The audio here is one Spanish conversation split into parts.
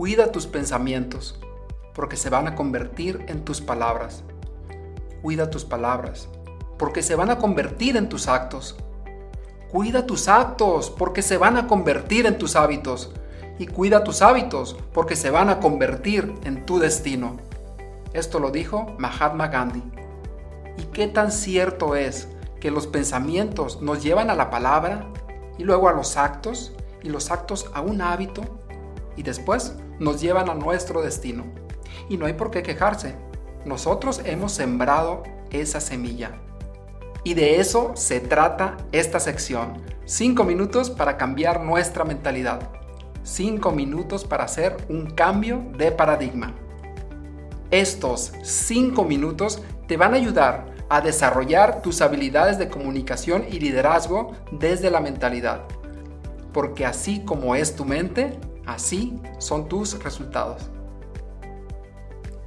Cuida tus pensamientos, porque se van a convertir en tus palabras. Cuida tus palabras, porque se van a convertir en tus actos. Cuida tus actos, porque se van a convertir en tus hábitos. Y cuida tus hábitos, porque se van a convertir en tu destino. Esto lo dijo Mahatma Gandhi. ¿Y qué tan cierto es que los pensamientos nos llevan a la palabra y luego a los actos y los actos a un hábito y después nos llevan a nuestro destino? Y no hay por qué quejarse. Nosotros hemos sembrado esa semilla. Y de eso se trata esta sección. Cinco minutos para cambiar nuestra mentalidad. Cinco minutos para hacer un cambio de paradigma. Estos 5 minutos te van a ayudar a desarrollar tus habilidades de comunicación y liderazgo desde la mentalidad. Porque así como es tu mente, así son tus resultados.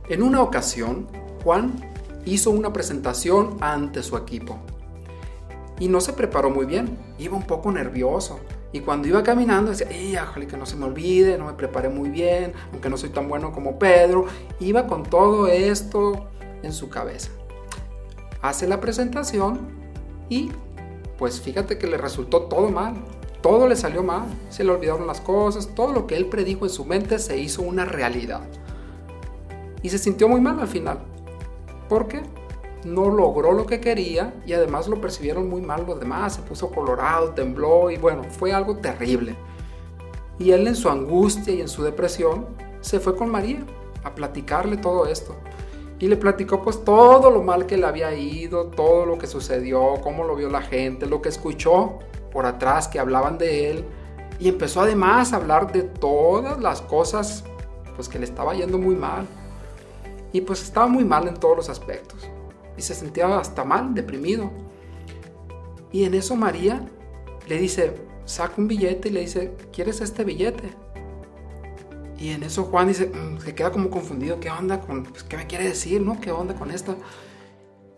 En una ocasión, Juan hizo una presentación ante su equipo. Y no se preparó muy bien, iba un poco nervioso, y cuando iba caminando decía, ¡ay, que no se me olvide! No me preparé muy bien, aunque no soy tan bueno como Pedro. Iba con todo esto en su cabeza. Hace la presentación y pues fíjate que le resultó todo mal. Todo le salió mal. Se le olvidaron las cosas. Todo lo que él predijo en su mente se hizo una realidad. Y se sintió muy mal al final. ¿Por qué? no logró lo que quería y además lo percibieron muy mal los demás, se puso colorado, tembló y bueno, fue algo terrible. Y él en su angustia y en su depresión se fue con María a platicarle todo esto. Y le platicó pues todo lo mal que le había ido, todo lo que sucedió, cómo lo vio la gente, lo que escuchó por atrás que hablaban de él. Y empezó además a hablar de todas las cosas pues que le estaba yendo muy mal. Y pues estaba muy mal en todos los aspectos y se sentía hasta mal, deprimido. Y en eso María le dice, saca un billete y le dice, ¿quieres este billete? Y en eso Juan dice, mm, se queda como confundido, ¿qué onda con, pues, qué me quiere decir, no? ¿Qué onda con esto?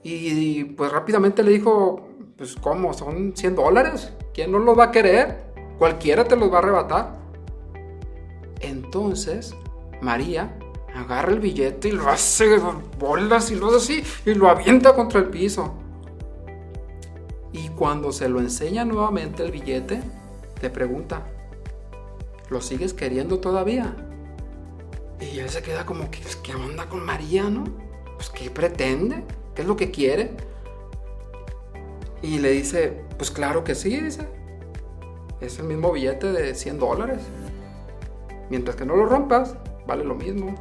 Y, pues rápidamente le dijo, pues ¿cómo? Son 100 dólares, ¿quién no los va a querer? Cualquiera te los va a arrebatar. Entonces María agarra el billete y lo hace bolas y lo así y lo avienta contra el piso. Y cuando se lo enseña nuevamente el billete, te pregunta, ¿lo sigues queriendo todavía? Y él se queda como, que, pues, ¿qué onda con María, no? Pues, ¿qué pretende? ¿Qué es lo que quiere? Y le dice, pues claro que sí, dice. Es el mismo billete de 100 dólares. Mientras que no lo rompas, vale lo mismo.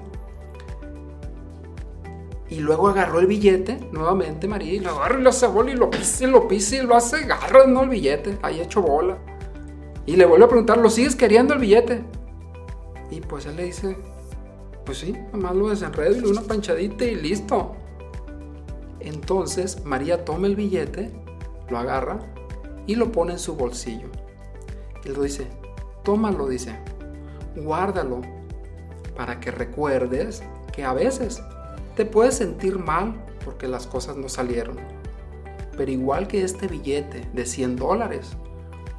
Y luego agarró el billete nuevamente, María, y lo agarra y lo hace bola y lo pisa lo pisa y lo hace garra, ¿no? El billete, ahí hecho bola. Y le vuelve a preguntar, ¿lo sigues queriendo el billete? Y pues él le dice, pues sí, nomás lo desenredo y una panchadita y listo. Entonces María toma el billete, lo agarra y lo pone en su bolsillo. Y le dice, tómalo, dice, guárdalo para que recuerdes que a veces te puedes sentir mal porque las cosas no salieron. Pero igual que este billete de 100 dólares,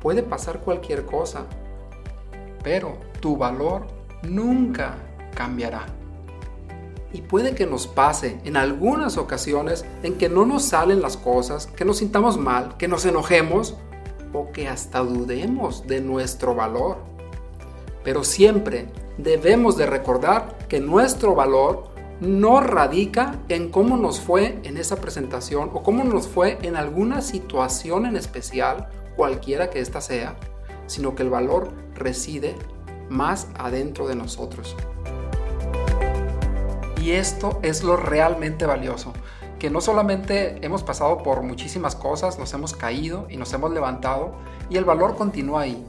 puede pasar cualquier cosa. Pero tu valor nunca cambiará. Y puede que nos pase en algunas ocasiones en que no nos salen las cosas, que nos sintamos mal, que nos enojemos o que hasta dudemos de nuestro valor. Pero siempre debemos de recordar que nuestro valor no radica en cómo nos fue en esa presentación o cómo nos fue en alguna situación en especial, cualquiera que ésta sea, sino que el valor reside más adentro de nosotros. Y esto es lo realmente valioso, que no solamente hemos pasado por muchísimas cosas, nos hemos caído y nos hemos levantado, y el valor continúa ahí,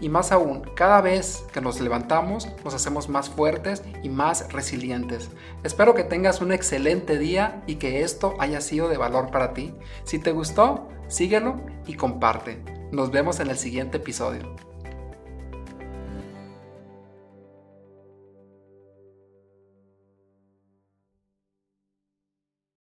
y más aún, cada vez que nos levantamos nos hacemos más fuertes y más resilientes. Espero que tengas un excelente día y que esto haya sido de valor para ti. Si te gustó, síguelo y comparte. Nos vemos en el siguiente episodio.